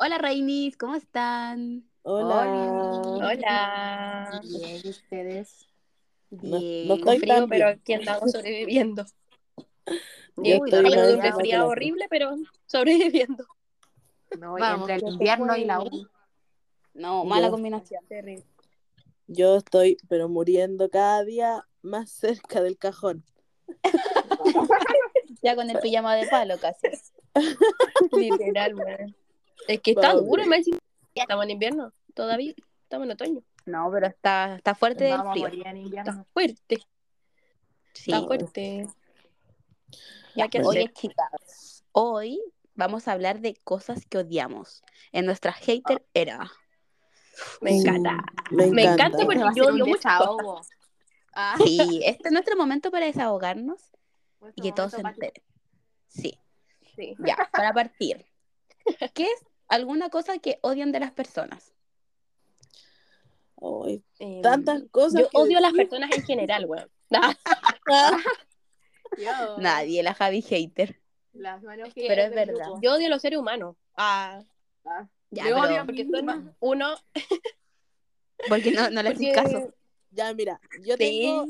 Hola Rainis, ¿cómo están? Hola. Hola. Bien, ¿y ustedes? Bien. No- estoy frío, tan pero aquí andamos sobreviviendo. Yo Uy, estoy no, Tengo más un ya, enferma que resfriado la horrible, pero sobreviviendo. No, Vamos, entre el invierno y la. U. No, mala Yo- combinación. Terrible. Yo estoy, pero muriendo cada día más cerca del cajón. Ya con el pijama de palo casi. Literal, weón. Es que está duro, me decís. Estamos en invierno, todavía. Estamos en otoño. No, pero está, está fuerte el Vamos a frío. en Está fuerte. Sí. Está fuerte. Ya, que oye, hacer. chicas, hoy vamos a hablar de cosas que odiamos en nuestra hater era. Me encanta. Me Me encanta. encanta porque Este yo ser odio desahogo. Ah, Sí, este es nuestro momento para desahogarnos y que todos se enteren. Sí, Sí. ya, para partir. ¿Qué es alguna cosa que odian de las personas? Em, tantas cosas. Yo que odio a las personas en general, weón. Yo- Nadie, la Javi hater. Las manos que- Pero es verdad. grupo. Yo odio a los seres humanos. Ah, Ah, Ya, pero- odio porque son uno. Porque no, no le Porque, caso. Ya, mira, yo tengo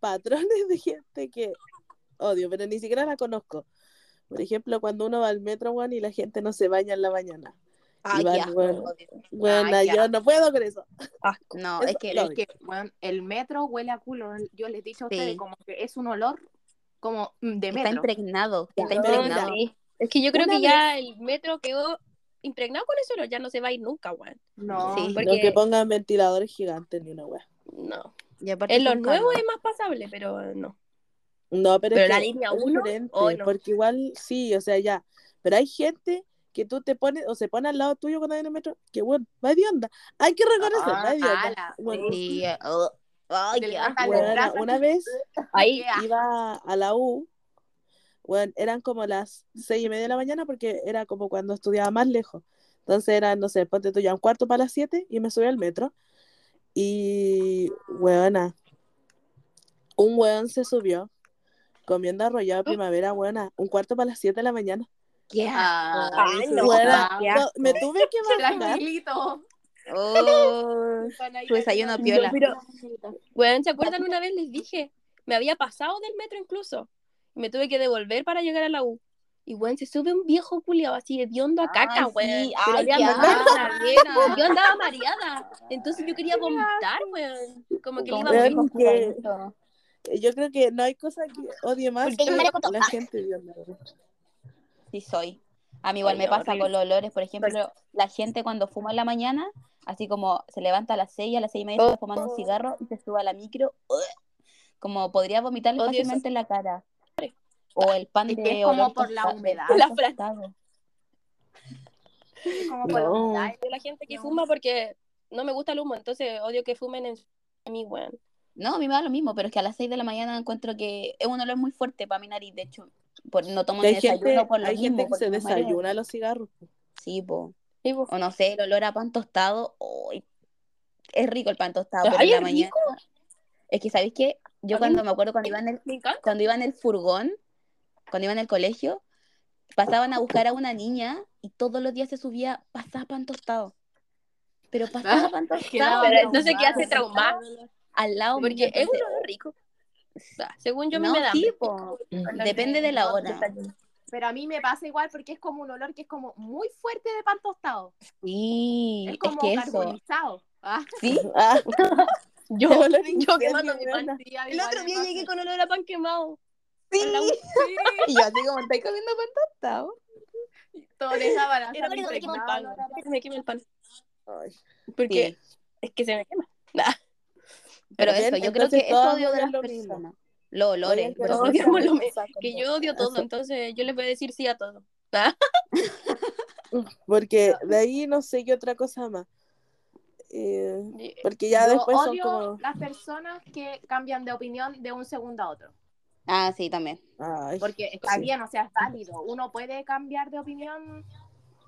patrones de gente que odio, pero ni siquiera la conozco. Por ejemplo, cuando uno va al metro, weón, y la gente no se baña en la mañana. Ay, van, asco, bueno. Bueno, yo no puedo con eso. No, Eso es que lo es bueno, el metro huele a culo. Yo les he dicho a ustedes Sí. como que es un olor como mm, de está metro. impregnado, está No, impregnado. Es que yo creo Una que ya el metro quedó impregnado con eso, ya no se va a ir nunca, weón. No, Sí. Porque- No que pongan ventiladores gigantes ni una wea. No. Y aparte En los son nuevos caros. es más pasable, pero no. No, pero, Pero es la que línea es uno, diferente, oh, no. porque igual sí, o sea, ya. Pero hay gente que tú te pones o se pone al lado tuyo cuando hay en el metro, que bueno, va de onda. Hay que reconocer, Ah, va de onda. ala, Bueno, Sí, eh, oh, una vez iba a la U, bueno, eran como las seis y media de la mañana porque era como cuando estudiaba más lejos. Entonces era, no sé, ponte tú ya un cuarto para las siete y me subí al metro. Y, weona, un weón se subió comiendo arrollado de primavera, weona, un cuarto para las siete de la mañana. Qué asco. Ah, Ay, no, qué no, me tuve que bajar. Tranquilito. Oh, tu desayuno piola. No, pero- weón, ¿se acuerdan una vez les dije? Me había pasado del metro incluso. Y me tuve que devolver para llegar a la U. Y weón, se sube un viejo culiado así hediondo a caca, weón. sí, Pero ay. Yo andaba mareada. Entonces yo quería vomitar, weón. Como que le iba a morir. Yo creo que no hay cosa que odie más Porque yo que me la la gente hedionda. Sí, soy. A mí igual Ay, me pasa horrible. con los olores. Por ejemplo, la gente cuando fuma en la mañana, así como se levanta a las 6, a las 6 y media está fumando un cigarro y se sube a la micro, como podría vomitarle fácilmente en la cara. O el pan Es de que es como por la de humedad. La Fran. tostado. Es como por la No. humedad. Odio a la gente que fuma porque no me gusta el humo. Entonces odio que fumen en a mí, weón. No, a mí me da lo mismo, pero es que a las 6 de la mañana encuentro que es un olor muy fuerte para mi nariz. De hecho, por, no tomo hay desayuno gente, por lo hay mismo. gente que se desayuna los cigarros. Sí, po. Sí, po. O no sé, el olor a pan tostado. uy, es rico el pan tostado, pero Ay, en la es mañana. Es que, ¿sabéis qué? Yo cuando me acuerdo cuando iba en el, cuando iba en el furgón, cuando iba en el colegio, pasaban a buscar a una niña y todos los días se subía, pasaba pan tostado. Pero pasaba pan tostado. Pero traumada. entonces quedaste traumada. Al lado Porque es un olor rico. Ah, Según yo, no, me da. sí. Cuando Depende me- de la hora. Pero a mí me pasa igual porque es como un olor que es como muy fuerte de pan tostado. Sí, Es es como que eso. carbonizado. Ah, Sí, Ah, Yo, olor yo quemando mi pan. sí, El otro me día llegué con olor a pan quemado. sí. La. Y yo así como estoy comiendo pan tostado. Toda esa balanza Era único que quemó el pan. impregnada, Que se me queme el pan. Ay. Porque Sí. es que se me quema. Nah. Pero Bien, eso, yo creo que eso odio de las lo mismo. personas. Los olores. Odian que lo mismo. Que yo odio todo, Eso. entonces yo les voy a decir sí a todo. Ah, Porque de ahí no sé qué otra cosa más. Eh, porque ya Yo después son odio como. las personas que cambian de opinión de un segundo a otro. Ah, sí, también. Ay, Porque está Sí. bien, o sea, es válido. Uno puede cambiar de opinión,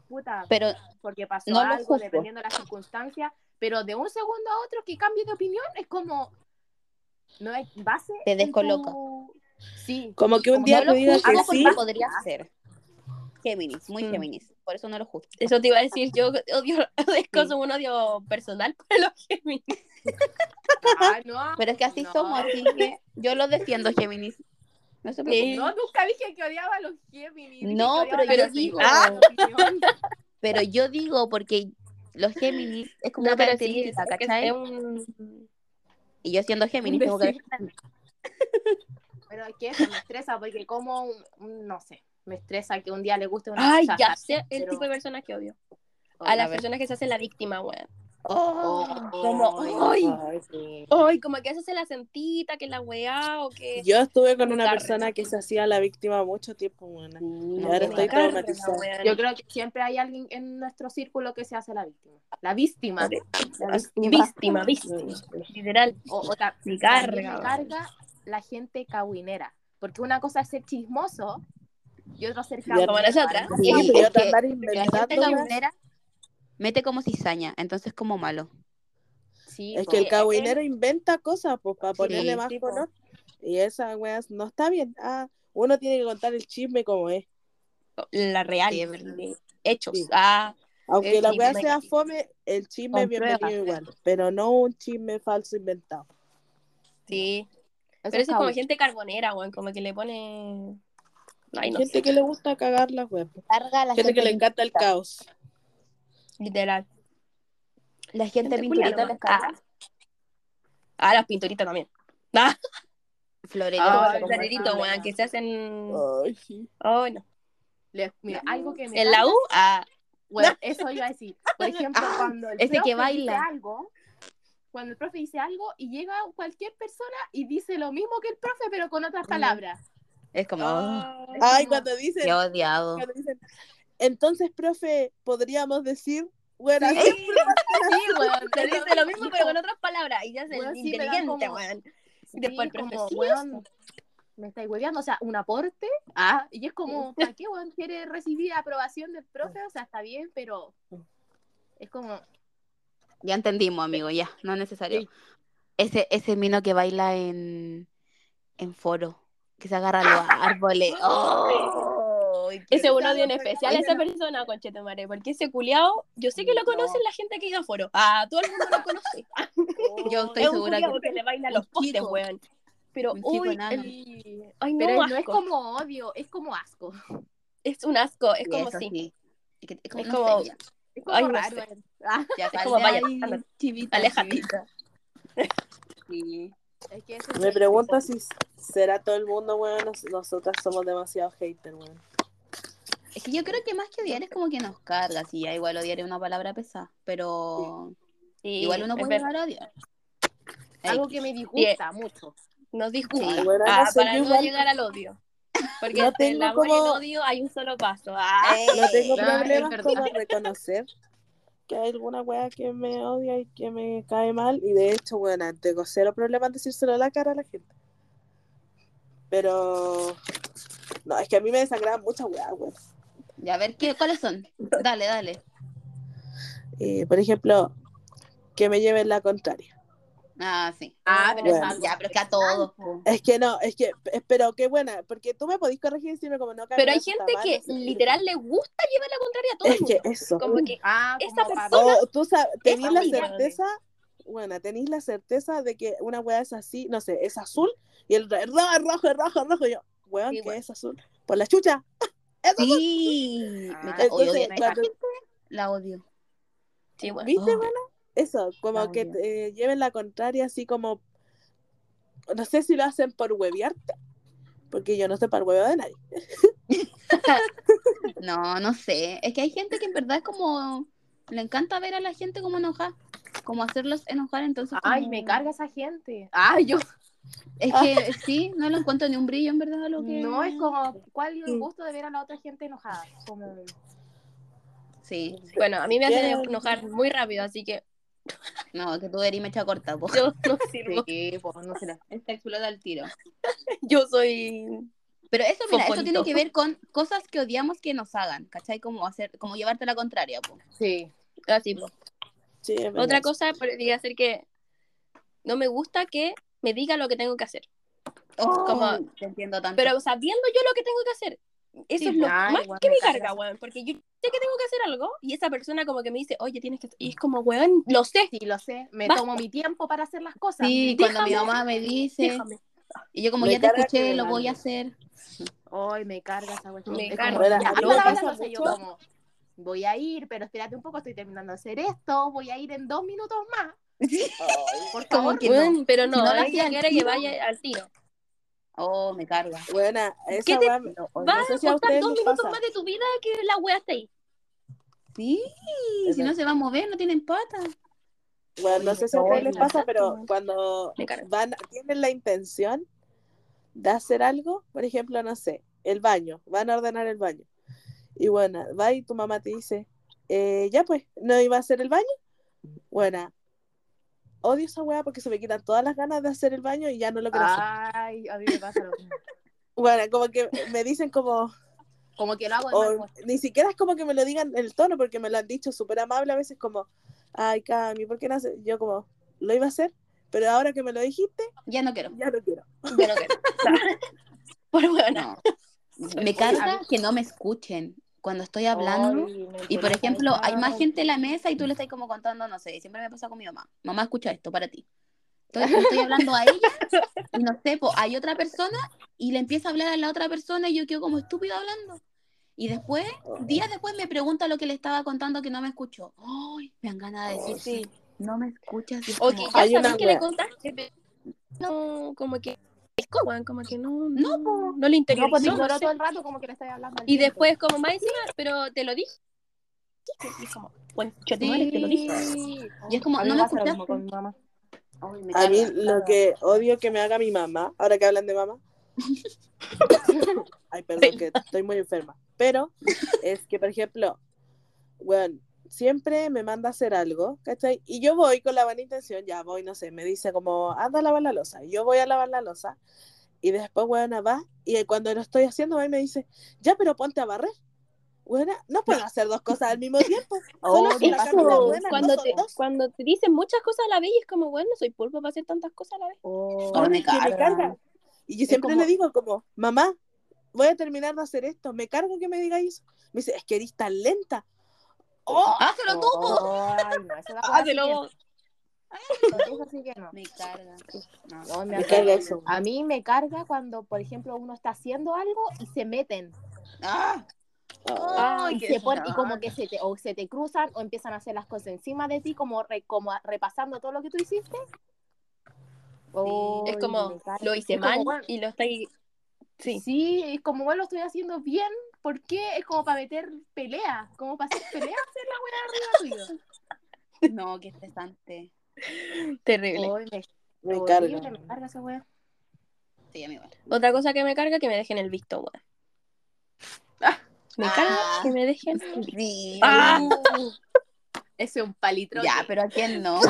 puta, Pero porque pasó no lo algo, dependiendo de las circunstancias. Pero de un segundo a otro que cambie de opinión es como. No hay base. Te descoloca. tu- Sí. como que un como día no lo te diga juzgo que sí. podría ser. Géminis, muy Mm. Géminis. por eso no lo juzgo. Eso te iba a decir, yo odio, es cosa un odio personal para los Géminis. Ah, no, Pero es que así no. somos, así que yo lo defiendo, Géminis. No se preocupen. No, nunca dije que odiaba a los Géminis. No, pero yo los digo-. Pero yo digo porque los Géminis es como No, una sí, característica, que ¿cachai? un... Y yo siendo Géminis tengo que. Pero es que eso me estresa porque como, un- un- no sé, me estresa que un día le guste una Ay, chacha, ya sé el pero- tipo de personas que odio. Oh, A las personas que se hacen la víctima, weón. Oh, Como, Ay, ay, sí. ay, como que se hace la sentita, que la weá, o que... Yo estuve con una persona que se hacía la víctima mucho tiempo, buena. sí, Y no, ahora estoy traumatizada. Yo creo que siempre hay alguien en nuestro círculo que se hace la víctima. La víctima. La Víctima, víctima, literal. O, o ta- Me también carga, la gente caguinera. Porque una cosa es ser chismoso y otra ser Ya, caguinero. como nosotras. Sí, La gente mete como cizaña, entonces como malo. Sí, Es po. que el Eh, cagüinero inventa cosas pues, para ponerle Sí, más sí, color. Y esa wea no está bien. Ah, uno tiene que contar el chisme como es. La real, hechos. Sí. Ah, Aunque la me sea fome, el chisme es bienvenido igual. Pero no un chisme falso inventado. sí. Eso Pero eso es como gente carbonera, weón, como que le pone... Ay, Hay no gente sé, que le gusta cagar las weas. Gente que le encanta el caos. Literal. La gente Gente pinturita culiada, les carga. Ah, las pinturitas también. Ah, Florero. Ah, esa- weón, que se hacen... Ay, sí. Ay, no. mira, algo que me En la U, ah, Bueno, eso iba a decir. Por ejemplo, Ah, cuando el ese que profe baila. dice algo, cuando el profe dice algo y llega cualquier persona y dice lo mismo que el profe, pero con otras palabras. Es como, oh, ah, Ay, como- cuando dicen, qué odiado. cuando dicen, entonces, profe, podríamos decir, bueno, Sí, así- sí, weón, te dice lo mismo, pero con otras palabras. Y ya es el sí, inteligente, como- weón. Sí, Y después como, sí, weón, eso. me estáis hueveando, o sea, un aporte, ah, y es como, ¿para qué, weón, quiere recibir aprobación del profe? O sea, está bien, pero es como, Ya entendimos, amigo, ya, no es necesario. Sí. Ese, ese mino que baila en, en foro, que se agarra a los árboles. ¡Oh! Ese uno odio en Oye, especial a esa no. persona, conchetumare, porque ese culiao, yo sé que lo conocen la gente que ha ido a foro. Ah, todo el mundo lo conoce. Yo estoy es un segura que que le baila los postes, weón. Pero, uy, el- Ay, no, pero no es como odio, es como asco. Es un asco, es Sí, como sí. Es, como, Es no como- sé, ya. Es como Ay, no raro. sé. eh. Ah, Ya, Es como, vaya, chivita, Aléjate. Sí. es que Me pregunto si será todo el mundo, weón, nos- nosotras somos demasiado hater, weón. Es que yo creo que más que odiar es como que nos carga, sí, ya igual odiar es una palabra pesada, pero Sí, igual uno puede llegar a odiar. algo que me disgusta mucho. Nos disgusta. Sí. Bueno, Ah, para no igual- llegar al odio. Porque No entre el tengo amor y el odio hay un solo paso. Ah, No tengo problemas como reconocer que hay alguna wea que me odia y que me cae mal. Y de hecho, bueno, tengo cero problemas en decírselo a la cara a la gente. Pero. No, es que a mí me desagradan muchas weas, weón. Ya, a ver, ¿qué, ¿cuáles son? Dale, dale. Eh, por ejemplo, que me lleven la contraria. Ah, sí. Ah, pero Bueno. es Ya, pero es que a todos. Es que no, es que, pero qué buena, porque tú me podís corregir y decirme como no Pero hay gente mal, que no sé qué. literal le gusta llevar la contraria a todo el Es mundo. que eso. Como que Ah, Esa como persona- O tú sabes, tenés la certeza, bueno, tenéis la certeza de que una weá es así, no sé, es azul y el rojo, rojo, rojo, rojo. Y yo, weón, Sí, que bueno. es azul. Por la chucha. Sí. Ah, Me Entonces, odio. cuando- La odio. Sí, bueno. ¿Viste, Oh. bueno? Eso, como La que te lleven la contraria, así como. No sé si lo hacen por huevearte, porque yo no sé para huevo de nadie. No, no sé. Es que hay gente que en verdad es como. Le encanta ver a la gente como enojada. Como hacerlos enojar, entonces. Ay, como- me carga esa gente. Ay, yo. Es que sí, no le encuentro ni un brillo en verdad lo que. No, es como, ¿cuál es el gusto de ver a la otra gente enojada? Como, Sí. Bueno, a mí me hacen Bien. enojar muy rápido, así que No, que tú eres mecha corta, po. yo no sirvo. Sí, po, no sé. Esta explota al tiro. Yo soy. Pero eso, mira, eso tiene que ver con cosas que odiamos que nos hagan, ¿cachai? Como hacer, como llevarte la contraria, po. sí. Así, po. Sí. Otra cosa podría ser que no me gusta que me diga lo que tengo que hacer. Oh, Como- te entiendo tanto. Pero sabiendo yo lo que tengo que hacer. Eso Sí, es lo ay, más weón, que me me carga weón. Porque yo sé que tengo que hacer algo y esa persona como que me dice, oye, tienes que... Y es como, weón, lo sé, Sí, lo sé. Me Basta. tomo mi tiempo para hacer las cosas. Sí, cuando mi déjame, mamá me dice, déjame. y yo como Me ya te carga escuché, que lo me voy a hacer. Hoy me carga esa cuestión. Me Es carga. Bueno, ya, lavando pasa yo como, voy a ir, pero espérate un poco, estoy terminando de hacer esto, voy a ir en dos minutos más. Por favor, que no. pero Si no, no al quiere que vaya al tiro. Oh, me carga. Buena, esa ¿Qué te- Va no a sé si a costar dos minutos pasa. más de tu vida que la wea esté ahí. Sí, Es si no se va a mover, no tienen patas. Bueno, no sé si a no, ustedes les pasa, pero cuando van, tienen la intención de hacer algo, por ejemplo, no sé, el baño, van a ordenar el baño. Y bueno, va y tu mamá te dice, eh, ya pues, ¿no iba a hacer el baño? Bueno, odio esa weá porque se me quitan todas las ganas de hacer el baño y ya no lo quiero hacer. Ay, a mí me pasa lo mismo. Bueno, como que me dicen como, Como que lo hago de o ni siquiera es como que me lo digan el tono, porque me lo han dicho súper amable a veces como, ay, Cami, ¿por qué no haces? Yo como, lo iba a hacer, pero ahora que me lo dijiste, Ya no quiero. ya no quiero. Yo no quiero. Por weona. No. Me carga que no me escuchen cuando estoy hablando. Ay, Y por ejemplo, hay más gente en la mesa y tú le estás como contando, no sé, siempre me pasa con mi mamá. Mamá, escucha esto para ti. Entonces estoy hablando a ella y no sé, po, hay otra persona y le empieza a hablar a la otra persona y yo quedo como estúpido hablando. Y después, días después me pregunta lo que le estaba contando que no me escuchó. Ay, me dan ganas de decir, Sí. no me escuchas. O que ya Hay sabes una que le contaste, pero no, como que es como, weón, como que no, No, no, no le No, interesa. pues te ignoró todo el rato como que le hablando. Y tiempo. después como más encima, pero te lo dije. Y es como, bueno, yo te Sí. te lo dije. Y es como, no lo escuchaste. con mi mamá. Ay, me A mí lo que odio que me haga mi mamá, ahora que hablan de mamá, ay, perdón, que estoy muy enferma, pero es que, por ejemplo, bueno, siempre me manda a hacer algo, ¿cachai? Y yo voy con la buena intención, ya voy, no sé, me dice como, anda a lavar la losa, y yo voy a lavar la losa, y después, bueno, va, y cuando lo estoy haciendo, va y me dice, ya, pero ponte a barrer. Bueno, no puedo hacer dos cosas al mismo tiempo. Solo Oh, si me la buena, cuando, no te, dos. cuando te dicen muchas cosas a la vez, y es como, bueno, no soy pulpo para hacer tantas cosas a la vez. Oh, Ay, me que me carga. carga. Y yo siempre como- le digo como, mamá, voy a terminar de hacer esto, me cargo que me digáis eso. Me dice, es que eres tan lenta. ¡Oh! ¡Hazlo tú! po! Ay, no, esa es la Ah. Eso sí que no. Me carga. No. No, me Me carga. eso. A mí me carga cuando, por ejemplo, uno está haciendo algo y se meten. ¡Ah! Ah, y, se pon- y como que se te, o se te cruzan o empiezan a hacer las cosas encima de ti, como, re- como repasando todo lo que tú hiciste. Es Ay, como, lo hice Es como, mal bueno, y lo estáis... Sí. Sí, es como, bueno, lo estoy haciendo bien. ¿Por qué? Es como para meter pelea. Como para hacer pelea, hacer la weá arriba tuyo. No, qué estresante. Terrible. Ay, me, me horrible, carga. me carga esa weá. Sí, a mí igual. Otra cosa que me carga que me dejen el visto, weón. Me Ah. carga que me dejen. Sí. Ah. Ese es un palitro. Ya, pero a quién no.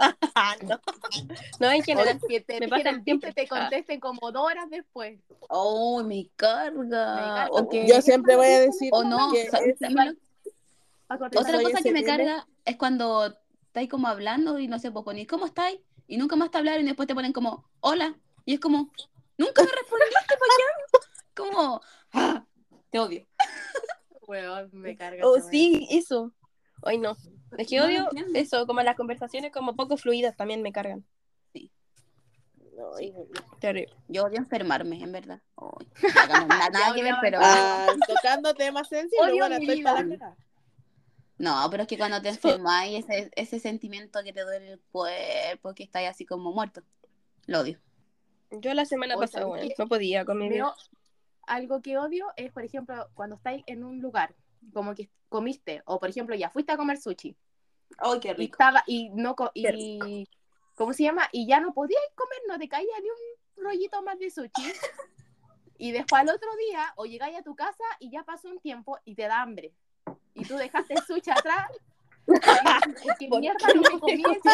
No. No, en general. que te me pasa el siempre. te contesten como dos horas después. Oh, me carga. Me Yo siempre voy a decir o no. que. Otra cosa que me carga es cuando estáis como hablando y no sé, pues ponéis, ¿cómo estáis? Y nunca más te hablaron y después te ponen como, hola. Y es como, nunca me respondiste, ¿para qué? Como, ah, te odio. Weón, me carga. Oh, sí, eso. Ay, no. Es que No odio eso, como las conversaciones como poco fluidas también me cargan. No, Sí. Terrible. Yo odio enfermarme, en verdad. Cagamos, nada, nada que ver, pero. Ah, tocando temas sensibles, bueno, estoy para la. No, pero es que cuando te enfermas y ese, ese sentimiento que te duele el cuerpo, que estás así como muerto, lo odio. Yo la semana Oye, pasada, ¿sabes weón, qué? no podía con mi vida. o- algo que odio es, por ejemplo, cuando estáis en un lugar, como que comiste, o por ejemplo, ya fuiste a comer sushi, Ay, qué y estaba, y no, co- y, ¿cómo se llama? Y ya no podías comer, no te caía ni un rollito más de sushi. Y después al otro día, o llegáis a tu casa y ya pasó un tiempo y te da hambre. Y tú dejaste el sushi atrás. ¿Qué ¿Por mierda qué no me comí ese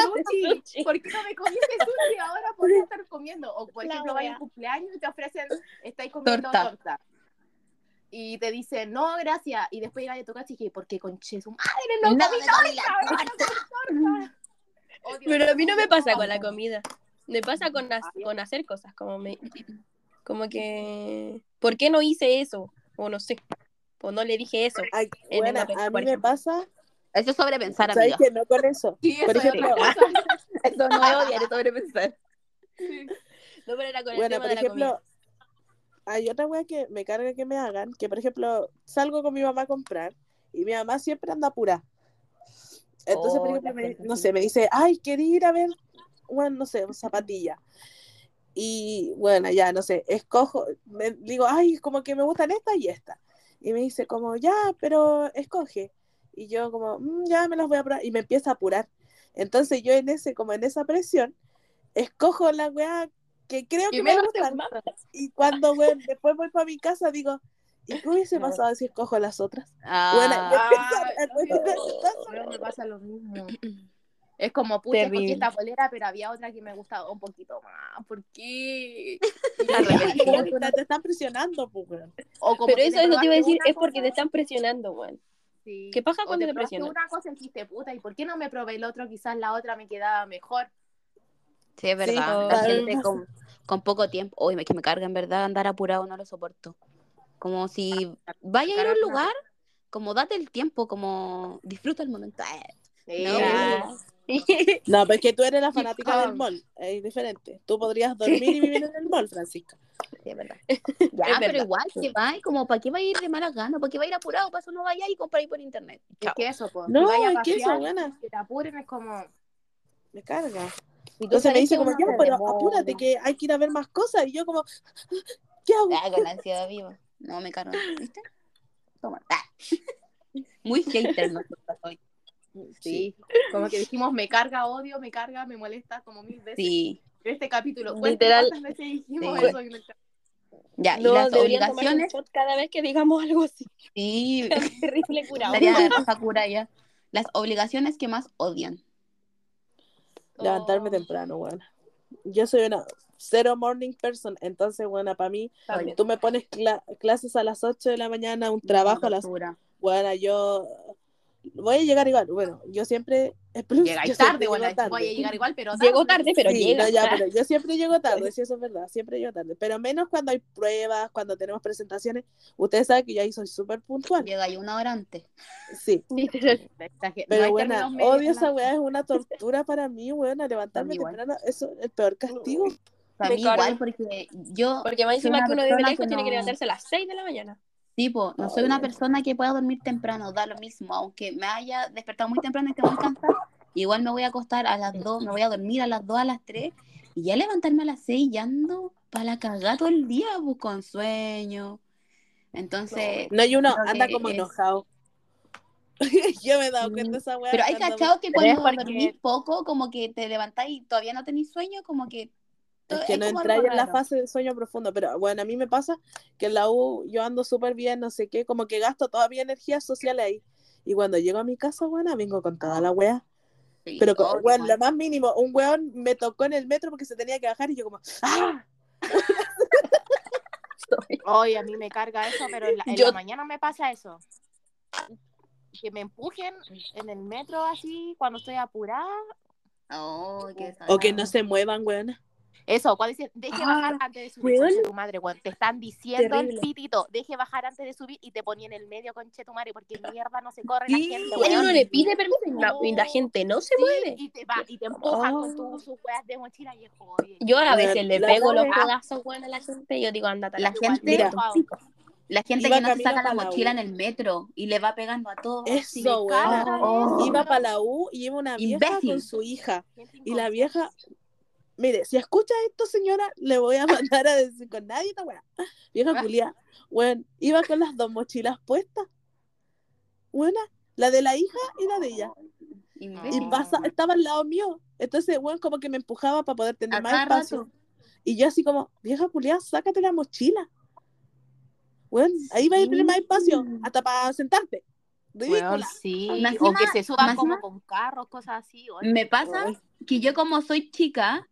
sushi? ¿Por qué no me comí ese sushi? Ahora podría estar comiendo. O por ejemplo, vais a cumpleaños y te ofrecen, estáis comiendo Torta. torta. Y te dicen, no, gracias. Y después llegas a tu casa y dije, ¿por qué conche su madre no, No, comí me la torta? Pero a mí no me pasa con la comida. Me pasa con, con hacer cosas, como me... Como que, ¿por qué no hice eso? O no sé, o no le dije eso. Ay, En el buena, papel, a mí me pasa, Eso es sobrepensar, ¿sabes amiga. que no con eso? Sí, Por eso es ejemplo. Eso no es odiar, es sobrepensar. No, pero era con el Bueno, tema por de la ejemplo, comida. Hay otra wea que me carga que me hagan, que por ejemplo, salgo con mi mamá a comprar y mi mamá siempre anda apurada. Entonces, por Oh, ejemplo, la me- no sé, me dice, ay, quería ir a ver, bueno, no sé, zapatilla. Y bueno, ya, no sé, escojo, me, digo, ay, como que me gustan esta y esta. Y me dice, como, ya, pero escoge. Y yo, como, "Mm, ya me las voy a probar. Y me empieza a apurar. Entonces, yo en ese, como en esa presión, escojo la weá que creo que me te gustan. Y cuando, weón, después voy para mi casa, digo, ¿y qué hubiese pasado si escojo las otras? Bueno, Ah, cuestionar no, me pasa lo mismo. Es como, pucha, escogí esta polera, pero había otra que me gustaba un poquito más. ¿Por qué? Te están presionando, pues. O como Pero eso, te eso te iba a decir, es porque te están presionando, weón. sí. ¿Qué paja O cuando te probaste presionan? una cosa dijiste, puta, ¿y por qué no me probé el otro? Quizás la otra me quedaba mejor. Sí, es verdad. la gente con, con poco tiempo. Uy, me, que me carga en verdad andar apurado, no lo soporto. Como si vaya a ir a un lugar, como date el tiempo, como disfruta el momento. Eh, No. No, pues que tú eres la fanática del mall, es diferente. Tú podrías dormir y vivir en el mall, Francisca. Sí, es verdad. Ya, Es pero verdad. igual que va, como para qué va a ir de malas ganas, para qué va a ir apurado, para eso no vaya y compra ahí por internet. Es Chao. que eso, pues. No, vaya es que eso, que te apuren, es como. Me carga. Y Entonces me dice como, ya, pero demora. apúrate que hay que ir a ver más cosas. Y yo como, ¿qué hago? Ah, con la ansiedad viva. No, me carga, ¿viste? Toma. Ah. Muy hater nosotros hoy. Sí. Como que dijimos, me carga odio, me carga, me molesta como mil veces. Sí. En este capítulo. Literal. ¿Cuántas veces dijimos Sí. eso? en el cap- Ya, y las obligaciones. shot cada vez que digamos algo así. Sí, Terrible curado. estaría Sakura ya. Las obligaciones que más odian. Levantarme Oh, temprano, bueno. Yo soy una cero morning person, entonces, bueno, para mí, también. tú me pones cla- clases a las 8 de la mañana, un trabajo a las... Bueno, yo voy a llegar igual. Bueno, yo siempre... Llegáis tarde, llego bueno, tarde. voy a llegar igual, pero tarde. tarde, pero Sí, llega. no, ya, pero yo siempre llego tarde, sí, eso es verdad, siempre llego tarde. Pero menos cuando hay pruebas, cuando tenemos presentaciones. Ustedes saben que yo ahí soy súper puntual. Llega ahí una hora antes. Sí, no pero bueno, en esa weá, es una tortura para mí, weón, levantarme temprano, eso es el peor castigo. Para mí igual, porque yo Porque más encima que uno persona lejos que tiene que no- levantarse a las 6 de la mañana. Tipo, no soy una persona que pueda dormir temprano, da lo mismo, aunque me haya despertado muy temprano y esté muy cansada, igual me voy a acostar a las 2, me voy a dormir a las 2, a las 3, y ya levantarme a las 6 y ando para la cagada todo el día, pues con sueño. Entonces, No hay uno, anda como es- enojado. yo me he dado cuenta de esa weá. pero hay cachado que cuando porque- dormís poco, como que te levantáis y todavía no tenéis sueño, como que... Es que no como entráis en la fase de sueño profundo, pero bueno, a mí me pasa que en la U yo ando súper bien, no sé qué, como que gasto toda mi energía social ahí. Y cuando llego a mi casa, bueno, vengo con toda la wea. Sí, Pero, con- obvio, bueno, lo más mínimo, un weón me tocó en el metro porque se tenía que bajar y yo como, ¡ah! Oye, a mí me carga eso, pero en la, en Yo- la mañana me pasa eso. Que me empujen en el metro así cuando estoy apurada. Oh, qué O que no se muevan, weón. Eso, cuando dicen, deje Ah, bajar antes de subir, weón. conche tu madre, weón. Te están diciendo Terrible. el pitito, deje bajar antes de subir y te ponía en el medio, conche tu madre, porque mierda no se corre la Sí, gente, Bueno, weón. uno le pide permiso y la, y la gente no se Sí, mueve. y te va, y te empujan Oh. con tu- sus weas de mochila y es oye. Yo a veces le la pego los codazos bueno, a la gente y yo digo, andate La la gente- Mira, La gente Iba que no se saca la la mochila en el metro y le va pegando a todos. Eso, weón. Oh. Iba para la U y iba una vieja Imbécil. con su hija. gente Y la vieja, mire, si escucha esto, señora, le voy a mandar a decir con nadie esta weá. Vieja Ah. culia, weón, iba con las dos mochilas puestas. Buena, la de la hija y la de ella. Y Imbécil. pasa, estaba al lado mío. Entonces, weón, como que me empujaba para poder tener más espacio. rato. Y yo así como, vieja culia, sácate la mochila. Weón, ahí va a tener más espacio, hasta para sentarte. Weón, Ridícula. sí, o que se suban como con carros, cosas así. oye. Me pasa que yo como soy chica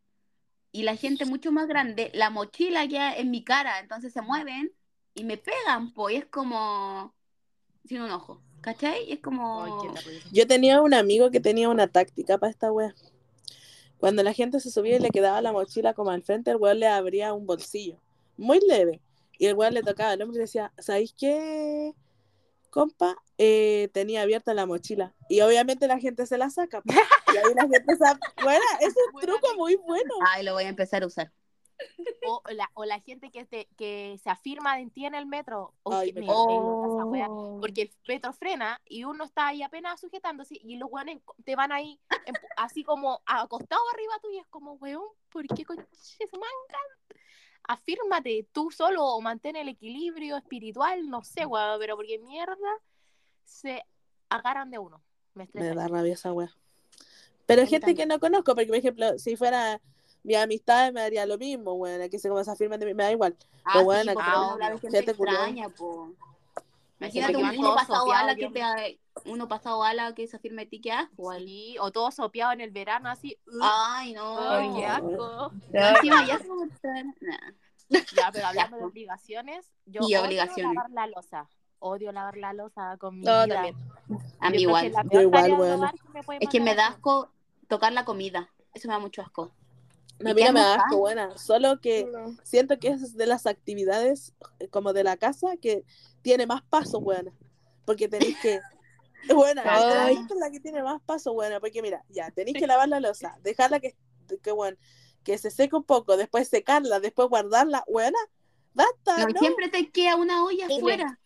y la gente mucho más grande, la mochila queda en mi cara, entonces se mueven y me pegan, pues, y es como sin un ojo, ¿cachai? Es como... Yo tenía un amigo que tenía una táctica para esta wea. Cuando la gente se subía y le quedaba la mochila como al frente, el weón le abría un bolsillo muy leve. Y el weón le tocaba al hombre y le decía, ¿sabéis qué, compa? Eh, tenía abierta la mochila. Y obviamente la gente se la saca. po. Y ahí la gente se... Bueno, es un Buena truco muy bueno. Ay, lo voy a empezar a usar. O la, o la gente que, te, que se afirma en ti en el metro. Uy, Ay, me me- me esa. Porque el metro frena y uno está ahí apenas sujetándose y los weones te van ahí empu- así como acostado arriba tuyo. Es como, weón, ¿por qué conches mangan? Afírmate tú solo o mantén el equilibrio espiritual, no sé, weón, pero porque mierda se agarran de uno. Me estresa. Me da rabia esa wea. Pero hay gente también. que no conozco, porque por ejemplo, si fuera mi amistad me daría lo mismo, bueno, que se como se afirman de mí, me da igual. Ah, Pero sí, obvio. gente extraña, po. Imagínate un- uno pasado ala que te uno pasado ala que se afirme ti que asco. Sí, o todo sopeado en el verano así. uh, Ay, no. ay, no. qué asco. Encima ya estar- nah. Ya, pero hablando de obligaciones, yo Y odio obligaciones. lavar la losa. Odio lavar la losa con mi No, vida. también. A mí Yo creo que igual. es bueno. que me puede Es que me mandar da asco tocar la comida. Eso me da mucho asco. A ¿Y mí no me da asco, buena. Solo que No. siento que es de las actividades eh, como de la casa que tiene más pasos, buena. Porque tenéis que. Buena, es la que tiene más pasos, buena. Porque mira, ya, tenéis que lavar la losa, dejarla que, que, bueno, que se seque un poco, después secarla, después guardarla, buena. Basta, No, ¿no? siempre te queda una olla afuera.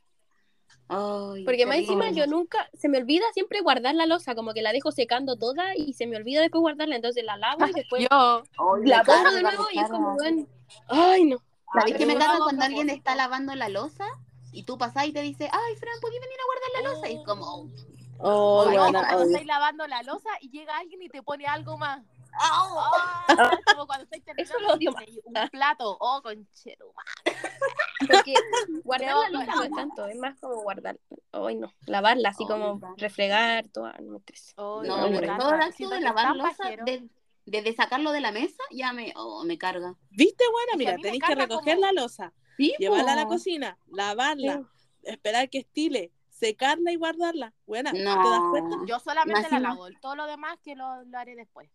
Ay, Porque más encima yo nunca, se me olvida siempre guardar la losa, como que la dejo secando toda y se me olvida después guardarla, entonces la lavo y después Yo, la pongo carga, de nuevo y es como, bueno, ay no. ¿Sabéis Ay, qué me yo carga hago a cuando alguien está lavando la losa y tú pasás y te dice, ay, Fran, ¿podías venir a guardar la losa? Y es como, Oh, o no, buena, cuando odio. estáis lavando la losa y llega alguien y te pone algo más. ¡Au! Ah, como cuando Eso terminando lo odio un plato. Oh, conchero. Porque guardar No, la losa no es tanto, es más como guardar, ay no, lavarla, así Ay, como refregar, todo, no me estresa. Oh, No, me encanta. todo el acto de lavar losa, pajero. de, desde sacarlo de la mesa, ya me, oh, me carga. ¿Viste, buena? Mira, me tenéis que recoger como- la losa, Sí, llevarla a la cocina, lavarla, esperar que estile, secarla y guardarla. Buena, ¿te das No. cuenta? Yo solamente la lavo, todo lo demás que lo, lo haré después.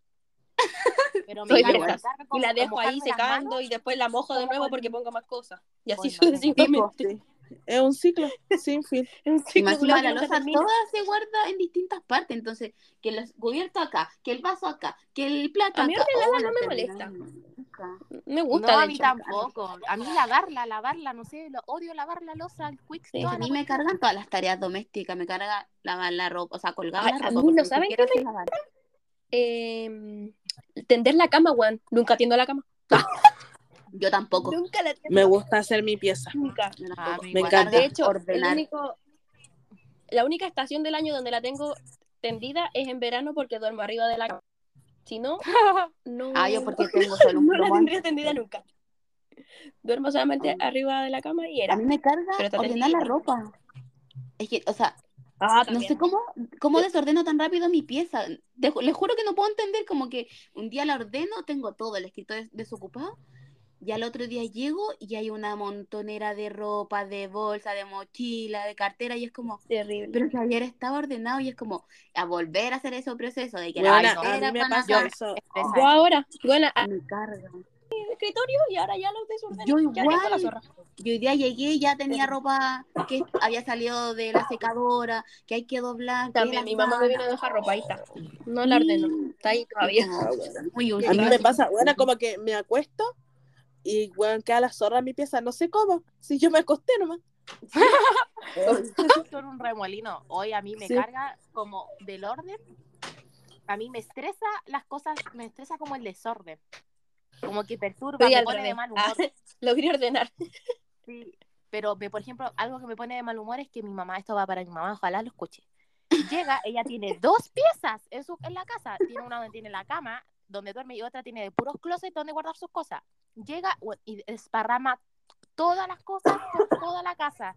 Pero me Y la dejo ahí secando manos. y después la mojo de nuevo porque pongo más cosas. Y así Bueno, me- sucesivamente. Es un ciclo sin fin. Es un ciclo que la losa toda se guarda en distintas partes. Entonces, que el cubierto acá, que el vaso acá, que el plato A mí acá. Oh, no me molesta. nunca. Me No, gusta, a de mí hecho. tampoco. A mí lavarla, lavarla, no sé, lo odio lavar la losa, el quick Sí, A mí me cargan todas las tareas domésticas. Me carga lavar la ropa, o sea, colgar Ay, la a ropa. no saben qué sé lavar. Eh, tender la cama, Juan. Nunca tiendo la cama. Yo tampoco. Nunca la tiendo. Me gusta hacer mi pieza. Nunca. Ah, me encanta. De hecho, el ordenar. único, la única estación del año donde la tengo tendida es en verano porque duermo arriba de la cama. Si no, no, Ah, yo porque tengo solo un no la tendría tendida nunca. Duermo solamente Ah. arriba de la cama y A era. mí me carga ordenar la ropa. Es que, o sea, Ah, no sé cómo, cómo desordeno tan rápido mi pieza. Les juro que no puedo entender como que un día la ordeno, tengo todo el escritorio des- desocupado, y al otro día llego y hay una montonera de ropa, de bolsa, de mochila, de cartera, y es como, Terrible. pero que ayer estaba ordenado y es como a volver a hacer ese proceso de que la Buena, a cartera mí me van pasa acá, eso. Estresa. Yo ahora, bueno, a me carga. Escritorio y ahora ya los desordeno. Yo Ya tengo la igual. zorra. Y hoy día llegué ya tenía ropa que había salido de la secadora, que hay que doblar. que También la mi mamá me vino a dejar ropa, ahí está. No la ordeno. Está ahí todavía. Muy A útil. mí me pasa, bueno, como que me acuesto y bueno, queda la zorra en mi pieza. No sé cómo. Si yo me acosté nomás. Son un remolino. Hoy a mí me Sí. carga como del orden. A mí me estresa las cosas, me estresa como el desorden. Como que perturba, me pone de mal Ah, humor. lo quería ordenar. Sí, pero me- por ejemplo, algo que me pone de mal humor es que mi mamá, esto va para mi mamá, ojalá lo escuche. Llega, ella tiene dos piezas en, su, en la casa. Tiene una donde tiene la cama, donde duerme, y otra tiene de puros closets donde guardar sus cosas. Llega y desparrama todas las cosas por toda la casa.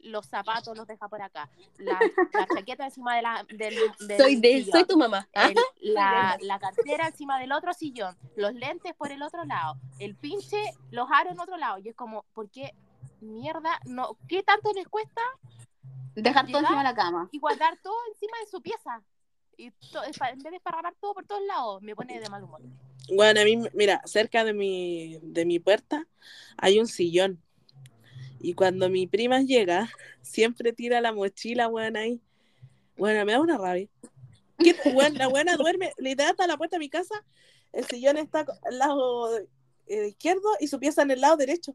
Los zapatos los deja por acá. La, la chaqueta encima de la, del, del Soy de, sillón. soy tu mamá. Ah, El- la, la cartera encima del otro sillón, los lentes por el otro lado, el pinche, los aros en otro lado. Y es como, ¿por qué mierda? No, ¿Qué tanto les cuesta Dejar todo encima de la cama. y guardar todo encima de su pieza? y to- en vez de esparramar todo por todos lados, me pone de mal humor. Bueno, a mí, mira, cerca de mi, de mi puerta hay un sillón. Y cuando mi prima llega, siempre tira la mochila, weón, ahí. Bueno, me da una rabia. ¿Qué, weón, la buena duerme, literal está a la puerta de mi casa, el sillón está al lado eh, izquierdo y su pieza en el lado derecho.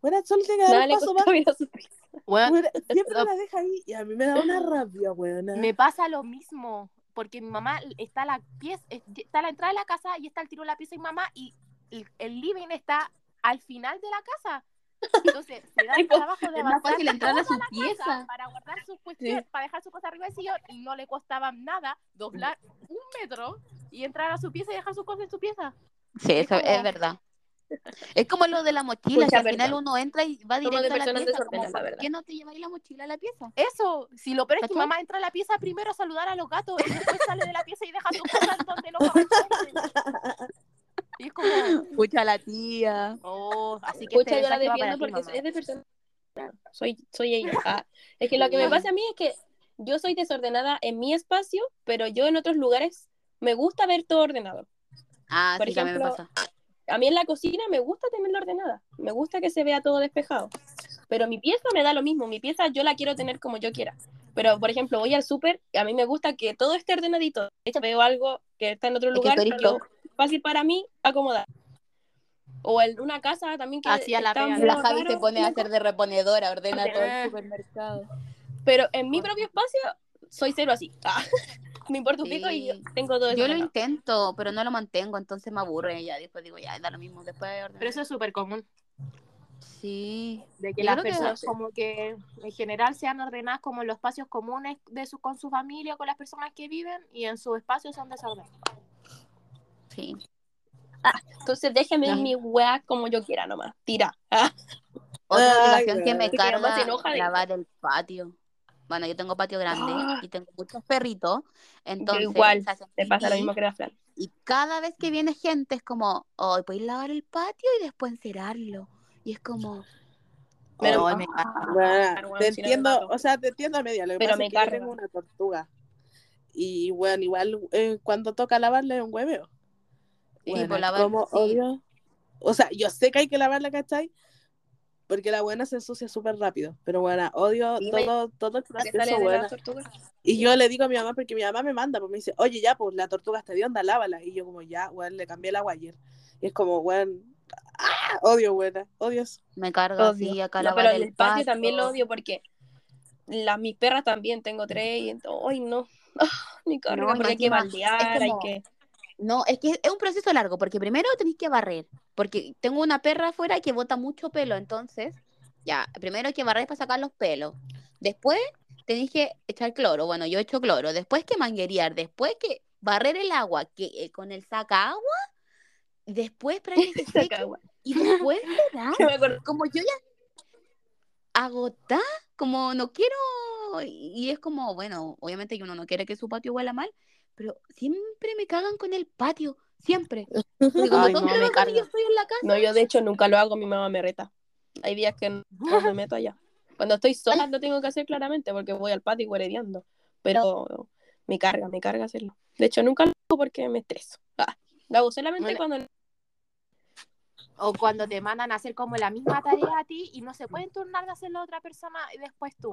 Bueno, solo tiene que dar un le paso más. costó ir a su pieza. Weón, Weona, siempre la deja ahí y a mí me da una rabia, weón. me pasa lo mismo, porque mi mamá está la pieza, está la entrada de la casa y está el tiro de la pieza mi mamá y el, el living está al final de la casa. Entonces, se da el trabajo de más fácil entrar a su pieza. para guardar sus cuestiones, para dejar sus cosas arriba del sillón y no le costaba nada doblar un metro y entrar a su pieza y dejar sus cosas en su pieza. Sí, Es eso es verdad. Es como lo de la mochila, Mucha que al final uno entra y va directo de a la pieza. como, ¿Por verdad. qué no te lleváis la mochila a la pieza? Eso, si lo peor es que mamá entra a la pieza primero a saludar a los gatos y después sale de la pieza y deja sus cosas donde no. Y es como, Escucha a la tía. oh, así que Pucha, este yo la defiendo ti, porque mamá. es de persona. Soy, soy ella. Ah, Es que lo que me pasa a mí es que yo soy desordenada en mi espacio, pero yo en otros lugares me gusta ver todo ordenado. Ah, Por sí, también me ejemplo, pasa. A mí en la cocina me gusta tenerla ordenada. Me gusta que se vea todo despejado. Pero mi pieza me da lo mismo. Mi pieza yo la quiero tener como yo quiera. Pero, por ejemplo, voy al súper y a mí me gusta que todo esté ordenadito. De hecho, veo algo que está en otro Es que lugar, tú eres lo fácil para mí acomodar. O en una casa también que Así a la pega. La Javi se pone a hacer de reponedora, ordena todo el supermercado. Pero en mi propio espacio soy cero así. Ah, me importa un Sí. pico y yo tengo todo eso. Yo lo intento, pero no lo mantengo, entonces me aburre ya. Después digo, ya, da lo mismo. Después ordenar. Pero eso es súper común, Sí. de que Yo las creo que- personas como que en general sean ordenadas como en los espacios comunes de su, con su familia, con las personas que viven y en su espacio son desordenados. Sí. Entonces déjeme en mi weá como yo quiera nomás. Tira. Ah, Otra obligación que me Es carga de lavar el patio. Bueno, yo tengo patio grande Ah. y tengo muchos perritos. Entonces, igual, te pasa lo mismo que la Fran. Y cada vez que viene gente es como, oh, podéis lavar el patio y después encerarlo. Y es como, Pero oh, me ah, Bueno, Bueno, te si no me entiendo, o sea, te entiendo a media. Lo que Pero pasa me es que yo carga. tengo una tortuga. Y bueno, igual eh, cuando toca lavarla es un hueveo. Sí, Bueno, pues, lavar- como sí. odio. O sea, yo sé que hay que lavarla, ¿cachai? Porque la buena se ensucia súper rápido. Pero bueno, odio Sí, todo, todo el proceso, de buena. la tortuga. Y yo le digo a mi mamá, porque mi mamá me manda, pues me dice, oye, ya, pues la tortuga está de onda, lávala. Y yo como, ya, weón, le cambié el agua ayer. Y es como, weón, ¡ah! odio, buena, odio eso. me carga Odio. así acá No, pero el el patio también lo odio porque las mis perras también tengo tres y ento- ay no, Ah, me carga No, porque hay que baldear, hay que No, es que es un proceso largo, porque primero tenéis que barrer, porque tengo una perra afuera que bota mucho pelo, entonces, ya, primero hay que barrer para sacar los pelos. Después tenéis que echar cloro, bueno, yo echo cloro, después que manguerear, después que barrer el agua que eh, con el saca agua, después para que se seque, y después como yo ya agotá, como no quiero, y y es como, bueno, obviamente que uno no quiere que su patio huela mal, pero siempre me cagan con el patio, siempre. Porque como Ay, no, yo estoy en la casa. No, yo de hecho nunca lo hago, mi mamá me reta. Hay días que no, no me meto allá. Cuando estoy sola lo tengo que hacer claramente porque voy al patio hueredeando. Pero me carga, me carga hacerlo. De hecho, nunca lo hago porque me estreso. Ah, lo hago solamente Bueno. cuando O cuando te mandan a hacer como la misma tarea a ti y no se pueden turnar de hacerlo a otra persona y después tú.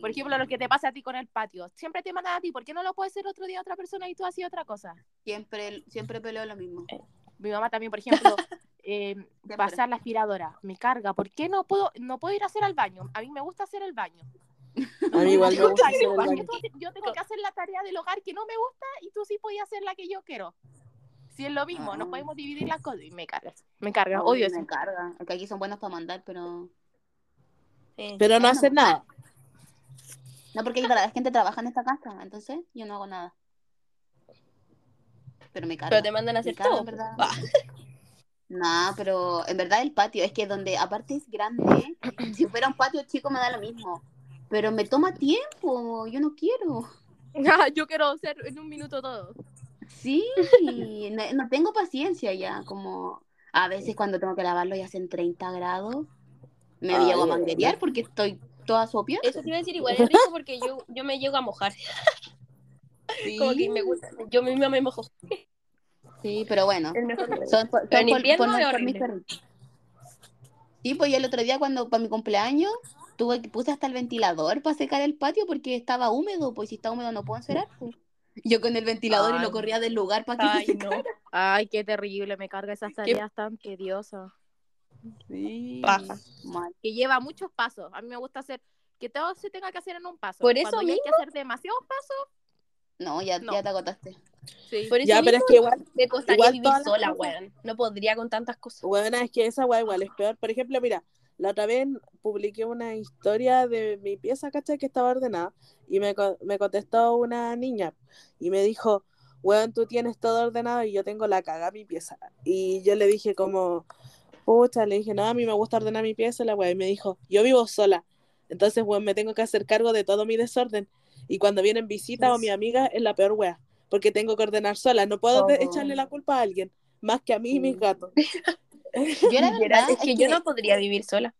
Por ejemplo, lo que te pasa a ti con el patio. Siempre te mandan a ti, ¿por qué no lo puede hacer otro día otra persona y tú haces otra cosa? Siempre, siempre peleo lo mismo. Mi mamá también, por ejemplo, eh, pasar la aspiradora. Me carga. ¿Por qué no puedo, no puedo ir a hacer al baño? A mí me gusta hacer el baño. A mí igual me gusta hacer el ¿por qué baño. Yo tengo que hacer la tarea del hogar que no me gusta y tú sí podías hacer la que yo quiero. Si es lo mismo, Ah. podemos dividir las cosas. Y me carga. Me carga. Uy, Odio eso. me carga. Porque aquí son buenos para mandar, pero. Sí. Pero no hacer nada. No, porque la verdad, gente trabaja en esta casa, entonces yo no hago nada. Pero me carga. Pero te mandan a hacer carga, todo. en verdad. Ah, No, pero en verdad el patio es que donde aparte es grande, si fuera un patio chico me da lo mismo. Pero me toma tiempo, yo no quiero. yo quiero hacer en un minuto todo. Sí, no, no tengo paciencia ya, como a veces cuando tengo que lavarlo y hacen 30 grados, me Ay, llego a manguerear porque estoy toda sopia. Eso te iba a decir, igual es rico porque yo, yo me llego a mojar. Como que me gusta. Yo misma me mojo. Sí, pero bueno. Son, por- Pero son en por- por- por horrible. mis perritos. Sí, pues yo el otro día cuando para mi cumpleaños tuve que puse hasta el ventilador para secar el patio porque estaba húmedo, pues si está húmedo no puedo encerar. pues. Yo con el ventilador y lo corría del lugar para que Ay, se no. Ay, qué terrible, me carga esas tareas tan tediosas. Sí, Paja. mal. Que lleva muchos pasos. A mí me gusta hacer que todo se tenga que hacer en un paso. Por eso Cuando ya hay que hacer demasiados pasos, No, ya, No. ya te agotaste. sí. Por eso Ya, pero es mismo que igual, me costaría igual vivir sola, weón. No podría con tantas cosas. bueno, es que esa weá igual es peor. Por ejemplo, mira, la otra vez publiqué una historia de mi pieza, ¿cachai? Que estaba ordenada. Y me, me contestó una niña y me dijo, weón, tú tienes todo ordenado y yo tengo la caga mi pieza. Y yo le dije como, pucha, le dije, no, a mí me gusta ordenar mi pieza, la weá. Y me dijo, yo vivo sola. Entonces, weón, me tengo que hacer cargo de todo mi desorden. Y cuando vienen visitas o mi amiga, es la peor weá. Porque tengo que ordenar sola. No puedo Oh. echarle la culpa a alguien. Más que a mí y mis Sí. gatos. Yo la Literal, verdad es que yo no podría vivir sola.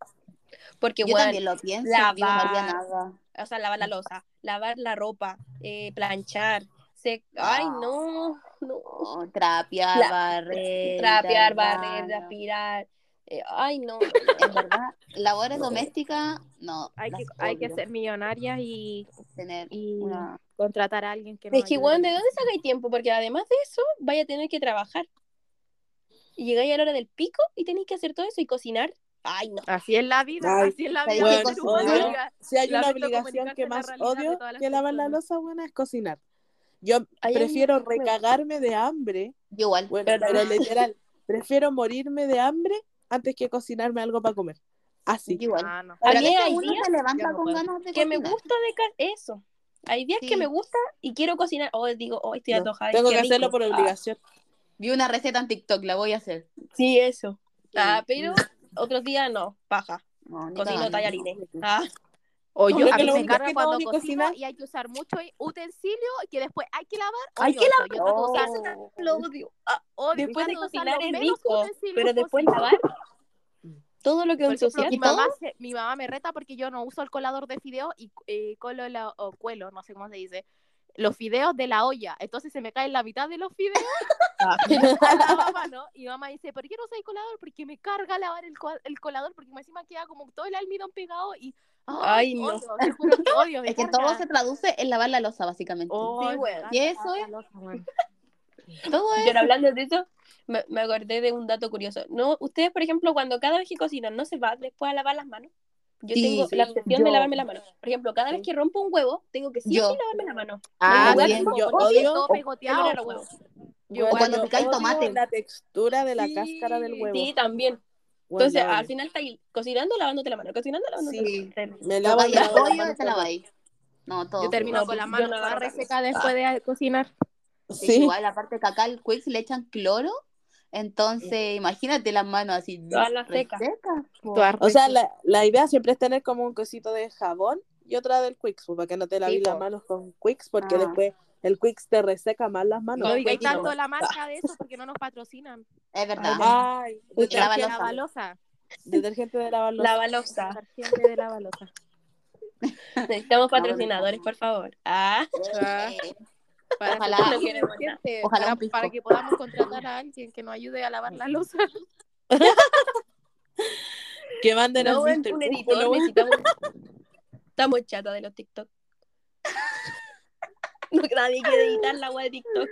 Porque, yo weón, también lo pienso, digo, no haría lavar. nada. o sea, lavar la losa, lavar la ropa, eh, planchar, se... Ay, Ah. no, no. Trapear, La- barrer, Trapear, barrer, baño. aspirar. eh, ay, no. En verdad, labores domésticas, no. Hay que, hay que ser millonarias y, tener y una... contratar a alguien que Es que, weón, ¿de dónde sacáis tiempo? Porque además de eso, vaya a tener que trabajar. Y llegáis a la hora del pico y tenéis que hacer todo eso y cocinar. Ay, no. Así es la vida, Ay, así es la ¿sabes vida. Odio-. Si hay una obligación que más odio que lavar la losa, buena, es cocinar. Yo Ay, prefiero recagarme de hambre, Yo igual. bueno, Pero literal, prefiero morirme de hambre antes que cocinarme algo para comer. Así. Igual. Ah, no. A mí hay días se levanta yo no con puedo. ganas de que me gusta de eso. Hay días Sí. que me gusta y quiero cocinar. O digo, oh, estoy No, antojada. tengo que hacerlo por Ah, obligación. Vi una receta en TikTok, la voy a hacer. sí, eso. Ah, pero otros días no, paja. No, Cocino tallarines. Ah, O yo, a mí me único carga que no cuando cocino cocinar- y hay que usar mucho utensilio que después hay que lavar. Hay que lavar. Yo trato de usar, Oh. lo odio. Ah, odio, después de cocinar es menos rico, utensilios pero después posibles. lavar todo lo que ensucia. mi, todo. mamá se- mi mamá me reta porque yo no uso el colador de fideos y eh, colo la- o cuelo, no sé cómo se dice, los fideos de la olla. Entonces se me cae la mitad de los fideos Ah. a la mano y mamá dice, ¿por qué no usas colador? Porque me carga lavar el, co- el colador porque encima queda como todo el almidón pegado y... Ay, no. odio, te juro que odio, me Es que carga. todo se traduce en lavar la losa, básicamente. Oh, Sí, bueno. Y eso es-. Todo es. Pero hablando de eso, me, me acordé de un dato curioso. No, ustedes, por ejemplo, cuando cada vez que cocinan, ¿no se va después a lavar las manos? Yo Sí, tengo sí, la obsesión de lavarme las manos. Por ejemplo, cada vez que rompo un huevo, tengo que sí o Yo. lavarme la mano. Ah, bien. Yo todo odio- pegoteado, Olor a po. huevo. Yo Bueno, cuando odio tomate. La textura de la Sí, cáscara del huevo. Sí, también. Bueno, Entonces, la al final está ahí cocinando, lavándote la mano, cocinando, lavándote Sí. la mano. Me lavo la mano y te la vais. No, todo. Yo termino No, con la mano no toda reseca después de cocinar. Sí. Igual, aparte que acá al Quicks le echan cloro. Entonces, imagínate las manos así. Todas las secas. O sea, la, la idea siempre es tener como un cosito de jabón y otra del Quicks, pues, para que no te laves Sí, las manos con Quicks, porque Ah. después el Quicks te reseca más las manos. No digáis no. tanto la marca de eso porque no nos patrocinan. Es verdad. Ay, detergente. La balosa. detergente de lavar los La balosa. Detergente de la balosa. Necesitamos patrocinadores, por favor. Ah, Ah. Para Ojalá- No nada. gente, Ojalá para, para que podamos contratar a alguien que nos ayude a lavar la losa. que manden no, al un, editor, necesitamos. Estamos chatas de los TikTok. No, nadie quiere editar la web de TikTok.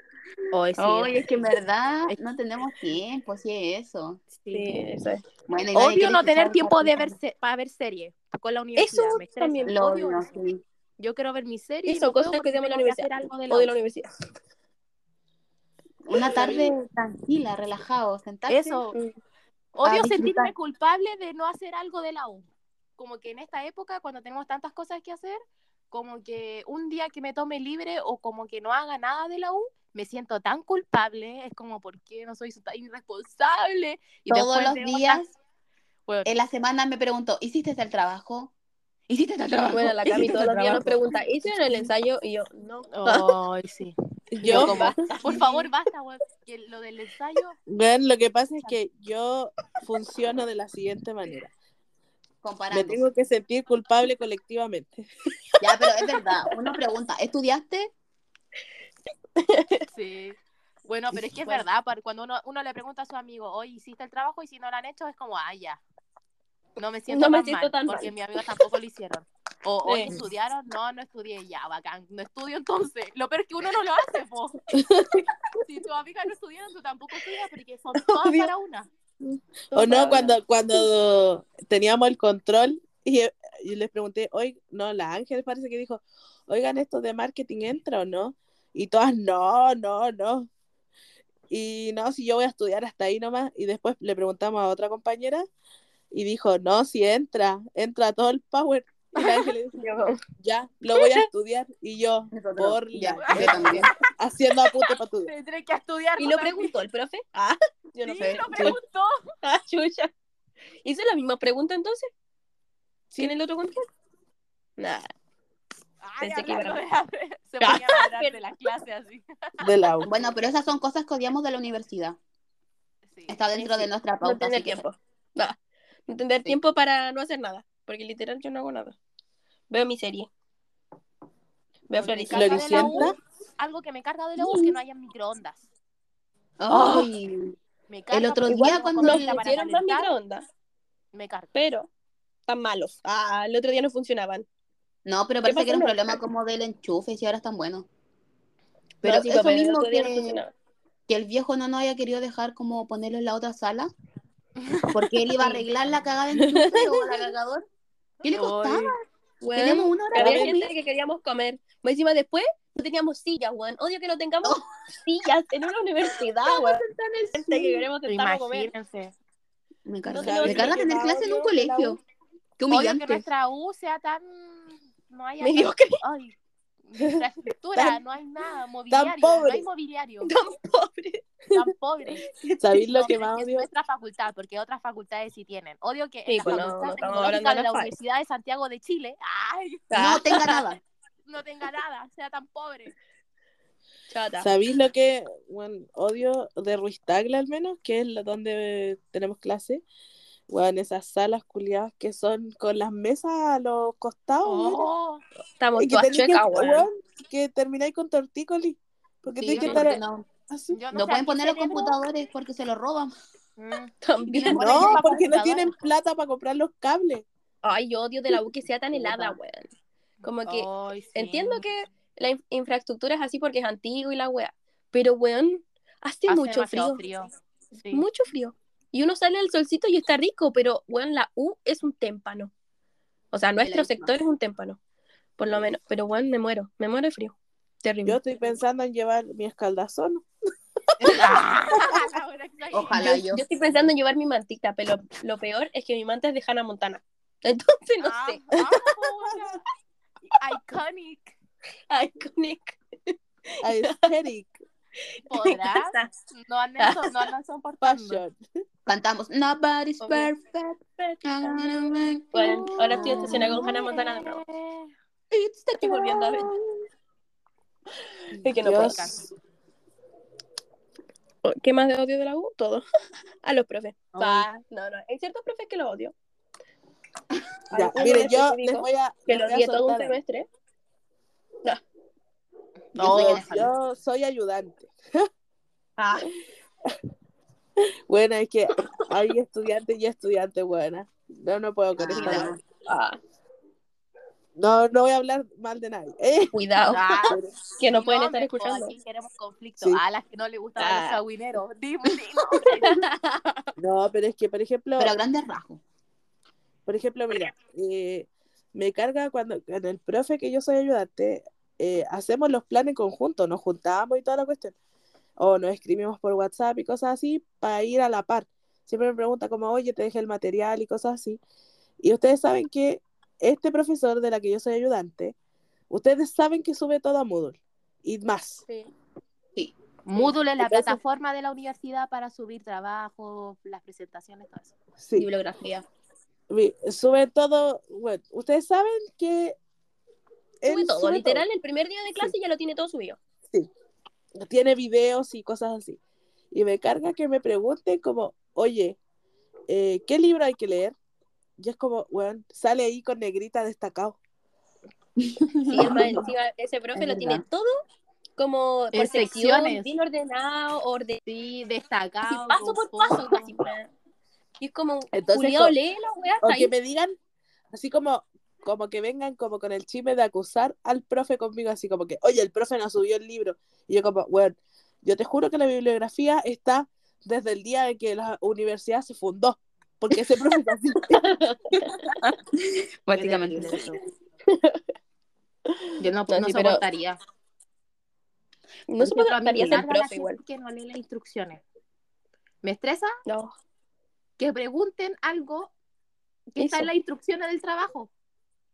Hoy Oye, es que en verdad no tenemos tiempo, sí es eso. Sí, eso es. Bueno, quiere no tener tiempo de ver para ver series con la universidad. Eso me también. Lo Odio odio, eso. sí. Yo quiero ver mi serie. y cosas que hacemos en la universidad. de la O de la universidad. Una tarde tranquila, relajado, sentarse. Eso. Mm. Odio sentirme culpable de no hacer algo de la U. Como que en esta época, cuando tenemos tantas cosas que hacer, como que un día que me tome libre o como que no haga nada de la U, me siento tan culpable. Es como, ¿por qué no soy tan irresponsable? Y Todos los días, Bueno, en la semana me pregunto, ¿hiciste el trabajo? ¿Hiciste el trabajo? Bueno, la Cami ¿Hiciste todos los días nos pregunta, ¿hicieron el ensayo? Y yo, no. Ay, sí. Yo, como, por favor, basta, weón. Que lo del ensayo, Ven, lo que pasa es que yo funciono de la siguiente manera. Me tengo que sentir culpable colectivamente. Ya, pero es verdad. Uno pregunta, ¿estudiaste? Sí. Bueno, pero es que es Bueno. verdad, cuando uno, uno le pregunta a su amigo, oye, ¿hiciste el trabajo? Y si no lo han hecho, es como, ah, ya. No me siento No me tan siento mal, tan porque mal. mis amigos tampoco lo hicieron. O, Sí. ¿estudiaron? No, no estudié. Ya, bacán. No estudio entonces. Lo peor es que uno no lo hace, po. si tus amigas no estudiaron, tú tampoco estudias, porque son todas Obvio. para una. O no, cuando, cuando teníamos el control y, y les pregunté, oye, no, la Ángel parece que dijo, oigan, ¿esto de marketing entra o no? Y todas, no, no, no. Y no, si yo voy a estudiar hasta ahí nomás. Y después le preguntamos a otra compañera y dijo, no, si entra, entra todo el power. Y la Ángel le dijo, ya, lo voy a estudiar. Y yo, Nosotros, por ya, la yo también. haciendo apunte para tu Tendré que estudiar. ¿Y lo preguntó el profe? Ah, yo no Sí, sé. lo preguntó. Ah, chucha. ¿Hizo la misma pregunta entonces? Sí. ¿Tiene el otro control? Nah. Ay, Pensé que iba a de- Se ponía a hablar de la clase así. de la U. Bueno, pero esas son cosas que odiamos de la universidad. Sí. Está dentro Sí, de sí. nuestra No pauta. así que- tiempo. No. No tener Sí. tiempo para no hacer nada. Porque literal yo no hago nada. Veo mi serie. Veo Floricienta. Algo que me carga de la U es que no haya microondas. Ay, Me carga El otro día cuando Nos pusieron más microondas. me carga. Pero están malos. Ah, el otro día no funcionaban. No, pero parece que era un problema como del enchufe, y ahora están buenos. Pero No, sí, eso el mismo no que, funcionaba. que el viejo no nos haya querido dejar como ponerlo en la otra sala, porque él iba a arreglar la cagada de enchufe o la cagador. ¿Qué le costaba? Weón, Tenemos una hora había gente que queríamos comer. Más encima después no teníamos sillas, weón. Odio que no tengamos sillas en una universidad, weón. Gente que queremos comer. Me No carga, tenemos me carga que tener clase en un colegio. Qué Odio que humillante. nuestra U sea tan. No haya. Mediocre. Ay, infraestructura, Tan- no hay nada. Mobiliario. No pobre. hay mobiliario. Tan pobre. Tan pobre. ¿Sabéis lo No, que es más es odio? nuestra facultad, porque otras facultades sí tienen. Odio que Sí, en la pues no, facultad no de la. Universidad de Santiago de Chile, ay, No tenga nada. no tenga nada, sea tan pobre. Chata. ¿Sabéis lo que bueno, odio de Ruiz Tagle al menos? Que es la- donde tenemos clase. Bueno, esas salas culiadas que son con las mesas a los costados, weón. Oh, Estamos Y que, todas weón. weón, que termináis con tortícolis. Porque Sí, tenéis que estar no, así. no pueden poner los computadores porque se los roban. Mm, También. No, porque no tienen plata para comprar los cables. Ay, yo odio de la U que sea tan helada, weón. Como que ay, sí. entiendo que la in- infraestructura es así porque es antiguo y la weá. Pero, weón, hace, Hace mucho frío. Sí. Mucho frío. Y uno sale al solcito y está rico, pero, weón, la U es un témpano. O sea, nuestro sector es un témpano. Por lo menos. Pero, weón, me muero. Me muero de frío. Terrible. Yo estoy pensando en llevar mi escaldazón. Ah. Ojalá yo, yo. yo estoy pensando en llevar mi mantita, pero lo peor es que mi manta es de Hannah Montana. Entonces, no Ah, sé. ah. Iconic. Iconic. Aesthetic ¿Podrás? No andan, no andan soportando. fashion. Cantamos Nobody's perfect. Bueno, you ahora estoy obsesionada con Hannah Montana de nuevo. Estoy volviendo a ver. Es que no Dios. ¿Qué más de odio de la U? Todo. A los profes. Pa. No, no. Hay ciertos profes que los odio. Ya, miren, yo les voy a. Que les lo voy a odié todo un soltar algo. Semestre. Yo soy Yo, yo ayudante. Ah, Bueno, es que hay estudiantes y estudiantes buenas. No, no puedo con Ah. esto. ah, No, no voy a hablar mal de nadie. Eh, cuidado. Ah, que no pueden estar escuchando. Aquí queremos conflicto. Sí. A las que no le gustan Ah. los sagüineros. Dime, di nombres. No, pero es que, por ejemplo, Pero a grandes rasgos. por ejemplo, mira, eh, me carga cuando en el profe que yo soy ayudante, eh, hacemos los planes conjuntos, nos juntamos y toda la cuestión. O nos escribimos por WhatsApp y cosas así para ir a la par. Siempre me pregunta como, oye, te dejé el material y cosas así. Y ustedes saben que este profesor de la que yo soy ayudante, ustedes saben que sube todo a Moodle y más. Sí. Moodle es la Entonces- plataforma de la universidad para subir trabajo, las presentaciones, todo eso. Sí. Bibliografía. Sube todo, bueno, ustedes saben que Sube él todo. sube Literal, el primer día de clase ya lo tiene todo subido. todo. Tiene videos y cosas así. Y me carga que me pregunten como, oye, eh, ¿qué libro hay que leer? Y es como, bueno, sale ahí con negrita destacado. Sí, es más, encima ese profe Es lo tiene verdad. todo como En por secciones, secciones. bien ordenado, orden, Sí, así, destacado. paso por paso, casi, weón. Y es como, Entonces, culiao, co- lee la weá, O que ahí. me digan, así como, como que vengan como con el chisme de acusar al profe conmigo, así como que, oye, el profe nos subió el libro. Y yo como, bueno, yo te juro que la bibliografía está desde el día en que la universidad se fundó. Porque ese profe es así. Eso. Yo no, No, no sí, pero- soportaría. No trataría de ser profe igual. que no lee las instrucciones. Me estresa No. que pregunten algo que está Eso. en las instrucciones del trabajo.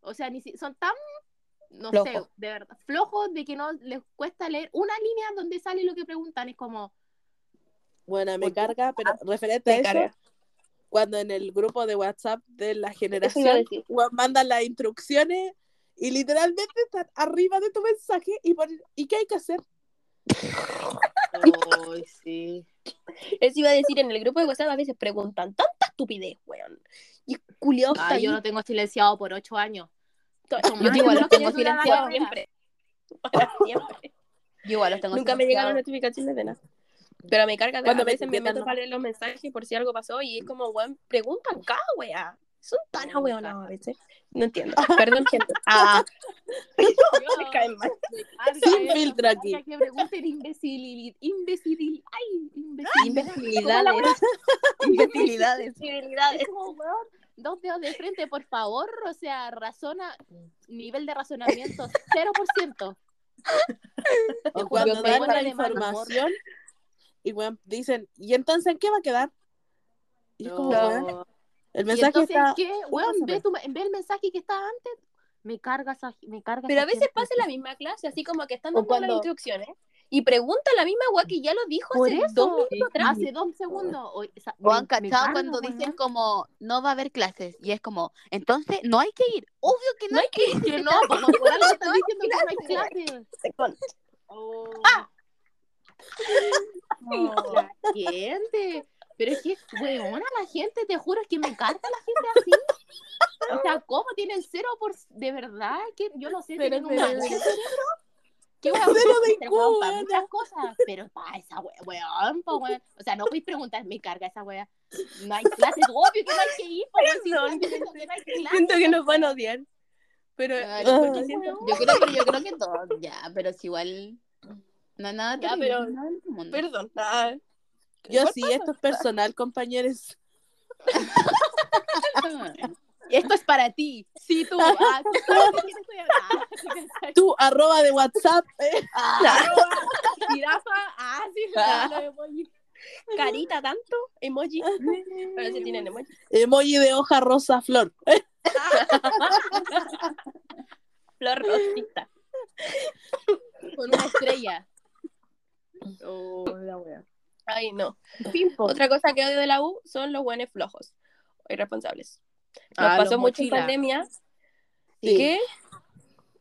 O sea, ni si- son tan, no sé, Flojos. de verdad, flojos de que no les cuesta leer una línea donde sale lo que preguntan. Es como, Bueno, me carga, pero referente a eso, carga. cuando en el grupo de WhatsApp de la generación mandan las instrucciones y literalmente están arriba de tu mensaje y ponen, ¿y qué hay que hacer? Ay, sí. Eso iba a decir, en el grupo de WhatsApp a veces preguntan tanta estupidez, weón. Y culiao está Ay, ahí. yo lo tengo silenciado por ocho años. Yo igual los lo tengo silenciados siempre. Para siempre. Yo igual los tengo Nunca me llegaron silenciados. notificaciones de nada. Pero me carga, Cuando a me veces me meto para leer los mensajes por si algo pasó y es como, weón, preguntan cada weá. Son tan ahueonados a veces. No entiendo. Perdón, gente. Ah, me caen mal. Sin filtro aquí. Que pregunten imbecilidad. Imbecilidad. Ay, imbecilidad. Imbecilidades. Imbecilidades. Es como, weón, dos dedos de frente, por favor. O sea, razona, nivel de razonamiento 0%. O cuando dan la información y dicen, ¿y entonces en qué va a quedar? Y es como, No. el Y mensaje entonces, está... ¿qué? Weón, ve, tu, ve el mensaje que estaba antes. Me carga esa, me carga Pero a veces gente. pasa en la misma clase, así como que están dando las cuando- instrucciones y preguntan la misma weá que ya lo dijo Por hace eso, dos minutos atrás. hace dos segundos. o- han me cachado cuando weón. dicen como no va a haber clases y es como entonces no hay que ir obvio que no, No hay que ir Que no, como por algo están diciendo que no hay clases. Oh. No. La gente. Pero es que, weona, la gente, te juro, es que me carga la gente así. O sea, ¿cómo tienen cero por... De verdad, que yo no sé, Pero tienen un cero de- maldito cerebro. ¿Qué weón? Cero de Pero, weón, para muchas cosas, pero para esa we- weón, po, weón. O sea, no podéis preguntar, me carga esa wea. No hay clases, obvio que no hay que ir, weón, si Perdón, que no hay clases. Siento que nos van a odiar. Pero yo creo pero yo creo que todo ya pero es igual no nada Ya, pero- no es nada Yo sí, esto es personal, compañeros. Esto es para ti. Sí, tú. Ah, tú arroba de WhatsApp. eh. Jirafa. Ah, sí, Ah. carita tanto, emoji. Pero sí tienen emoji. Emoji de hoja rosa flor. Flor rosita. Con una estrella. Oh, la wea. Ay, no. Pimpo. Otra cosa que odio de la U son los buenos flojos. Irresponsables. Nos Ah, pasó mucho en pandemia. Sí. que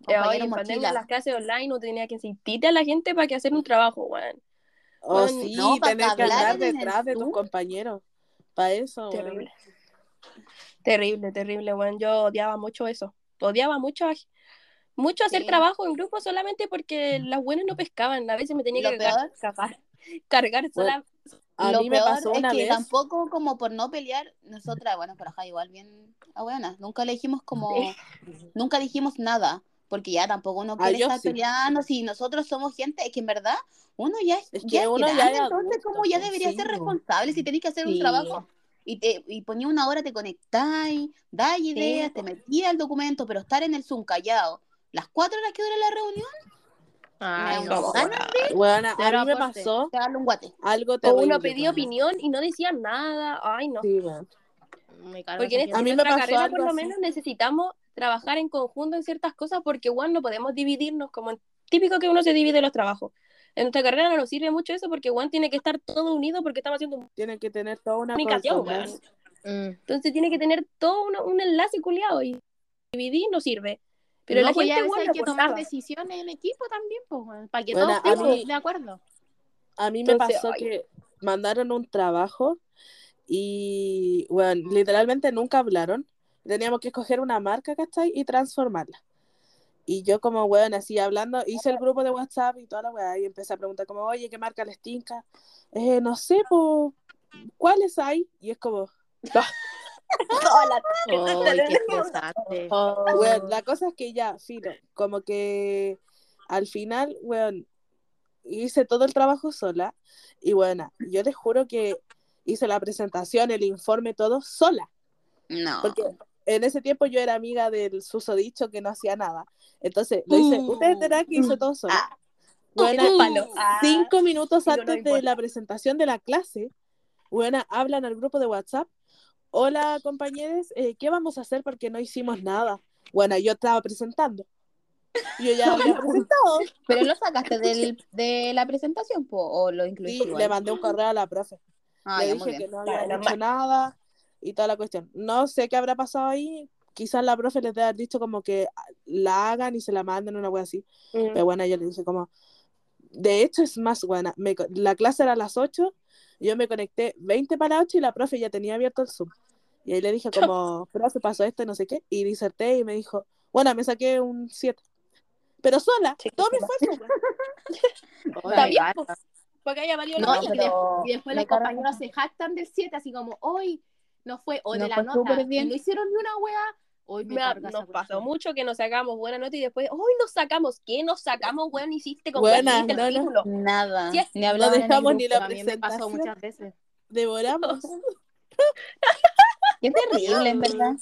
Compañeros Ay, en pandemia las clases online uno tenía que insistirle a la gente para que hacer un trabajo, weón. Oh, Bueno, sí, no, tener que andar detrás de tus compañeros. Para eso. Terrible. Terrible, terrible, weón. Yo odiaba mucho eso. Odiaba mucho, mucho hacer Sí. trabajo en grupo solamente porque las buenas no pescaban. A veces me tenía Lo que cargar, cargar sola. A lo mí me peor pasó es una que vez. tampoco como por no pelear, nosotras, bueno, por acá igual bien abuenas, nunca le dijimos como, nunca dijimos nada, porque ya tampoco uno Ah, quiere yo estar sí. peleando, si nosotros somos gente, es que en verdad uno ya es, Es que ya es uno ya grande, es entonces adulto, como ya pues, debería sí, ser po. responsable, si tenés que hacer un Sí. trabajo y te y ponía una hora, te conectáis, dais ideas, te metías al documento, pero estar en el Zoom callado, las cuatro horas que dura la reunión, Ay, no. Bueno, a mí me pasó un guate. algo O terrible. uno pedía opinión y no decía nada. Ay, no. Sí. Me Porque en, esta- A mí me nuestra pasó carrera, algo por lo así. menos, necesitamos trabajar en conjunto en ciertas cosas porque, igual no podemos dividirnos como en- típico que uno se divide los trabajos. En nuestra carrera no nos sirve mucho eso porque, Juan tiene que estar todo unido porque estamos haciendo Tienen que tener toda una comunicación. Mm. Entonces tiene que tener todo una- un enlace culiado y dividir no sirve. Pero no, la pues ya gente, weón, hay que tomar decisiones en equipo también, pues, para que Bueno, todos mí- de acuerdo. A mí me Entonces, pasó ay. que mandaron un trabajo y, bueno, literalmente nunca hablaron. Teníamos que escoger una marca, ¿cachai? Y transformarla. Y yo como, weón, así hablando, hice el grupo de WhatsApp y toda la weá, y empecé a preguntar como, oye, ¿qué marca les tinca? Eh, no sé, pues, ¿cuáles hay? Y es como, Ay, qué estresante. weón, la cosa es que ya, filo, como que al final, weón, hice todo el trabajo sola, y bueno, yo les juro que hice la presentación, el informe, todo sola. No. Porque en ese tiempo yo era amiga del susodicho que no hacía nada. Entonces, lo hice, Uh. ustedes tendrán que hice todo solo. Ah. Uh. palo. Ah. cinco minutos Digo, no antes de la presentación de la clase, buena, hablan al grupo de WhatsApp. Hola, compañeros, eh, ¿qué vamos a hacer porque no hicimos nada? Bueno, yo estaba presentando. Yo ya había presentado. Pero lo sacaste del, de la presentación, po, o lo incluiste igual? le mandé un correo a la profe. Ah, le ya, dije que no había Normal. dicho nada y toda la cuestión. No sé qué habrá pasado ahí. Quizás la profe les debe haber dicho como que la hagan y se la manden una wea así. Mm. Pero bueno, yo le dije como... De hecho es más buena. Me la clase era a las 8. Yo me conecté 20 para las 8 y la profe ya tenía abierto el Zoom. Y ahí le dije como, profe, pasó esto y no sé qué. Y diserté y me dijo, bueno, me saqué un 7. Pero sola, todo mi esfuerzo. Está bien, pues, porque haya valido No, la y, y después los compañeros se jactan del 7, así como, hoy no fue, o de Nos la nota, y no hicieron ni una wea, hoy me, Me nos pasó mucho que nos sacamos buena nota y después, hoy nos sacamos, ¿qué nos sacamos, weón? Hiciste con Buena, weón, hiciste el no, no. título. Nada. Ni No en el dejamos ni la También me pasó presentación. muchas veces. Devoramos. Qué terrible, en verdad.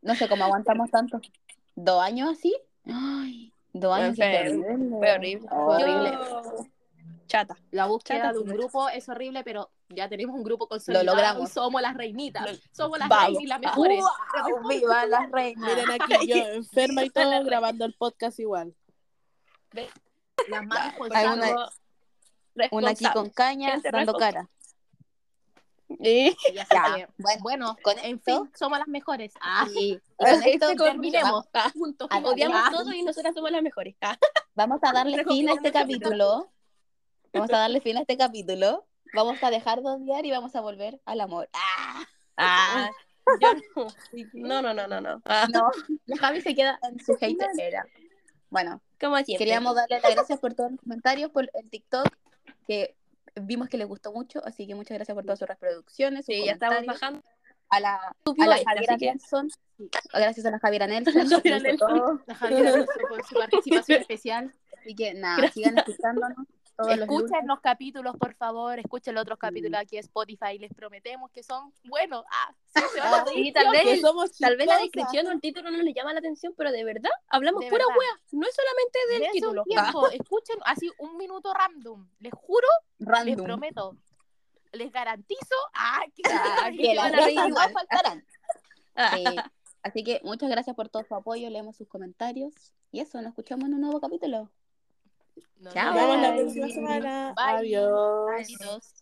No sé cómo aguantamos tanto. ¿Dos años así? Ay, dos años. Fue horrible, terrible. Fue horrible. Horrible. Yo- Chata. La búsqueda Chata, de un grupo es horrible, pero ya tenemos un grupo consolidado logramos. y somos las reinitas. Lo- Somos las Vamos. reinas y las mejores. ¡Viva la reina! Miren aquí yo enferma y todo grabando el podcast igual. Las más Hay responsables. una- Una aquí con responsables. caña, Gente dando cara. Sí. Ya, que, bueno, bueno, con en esto- fin, somos las mejores. Ah, Y, y con esto terminemos. Ah, final. Odiamos Ah. todo y nosotras somos las mejores. Ah. Vamos a darle fin a este capítulo. Vamos a darle fin a este capítulo. Vamos a dejar de odiar y vamos a volver al amor. ¡Ah! Ah, yo no. No, no, no, no, no. Ah, No, la Javi se queda en su hater era. Bueno, como siempre. queríamos darle las gracias por todos los comentarios, por el TikTok, que vimos que les gustó mucho, así que muchas gracias por todas sus reproducciones, sus Sí, ya estamos bajando. A la, a la Javiera Nelson, gracias a la Javiera Nelson, La Javiera Nelson. La Javiera Alonso con su participación especial. Así que nada, sigan escuchándonos todos Escuchen los capítulos, por favor. Escuchen los otros capítulos aquí en Spotify. Les prometemos que son buenos. Ah, sí, se van a Ah, sí, tal vez, somos tal vez la descripción o el título no les llama la atención, pero de verdad hablamos De pura verdad. wea. No es solamente del título. tiempo, escuchen así un minuto random. Les juro, les Random. prometo. Les garantizo ah, que, Ah, que las no igual. faltarán. Ah. Sí. Así que muchas gracias por todo su apoyo, leemos sus comentarios. Y eso, nos escuchamos en un nuevo capítulo. Nos Chao. Nos vemos la próxima semana. Bye. Adiós. Adiós.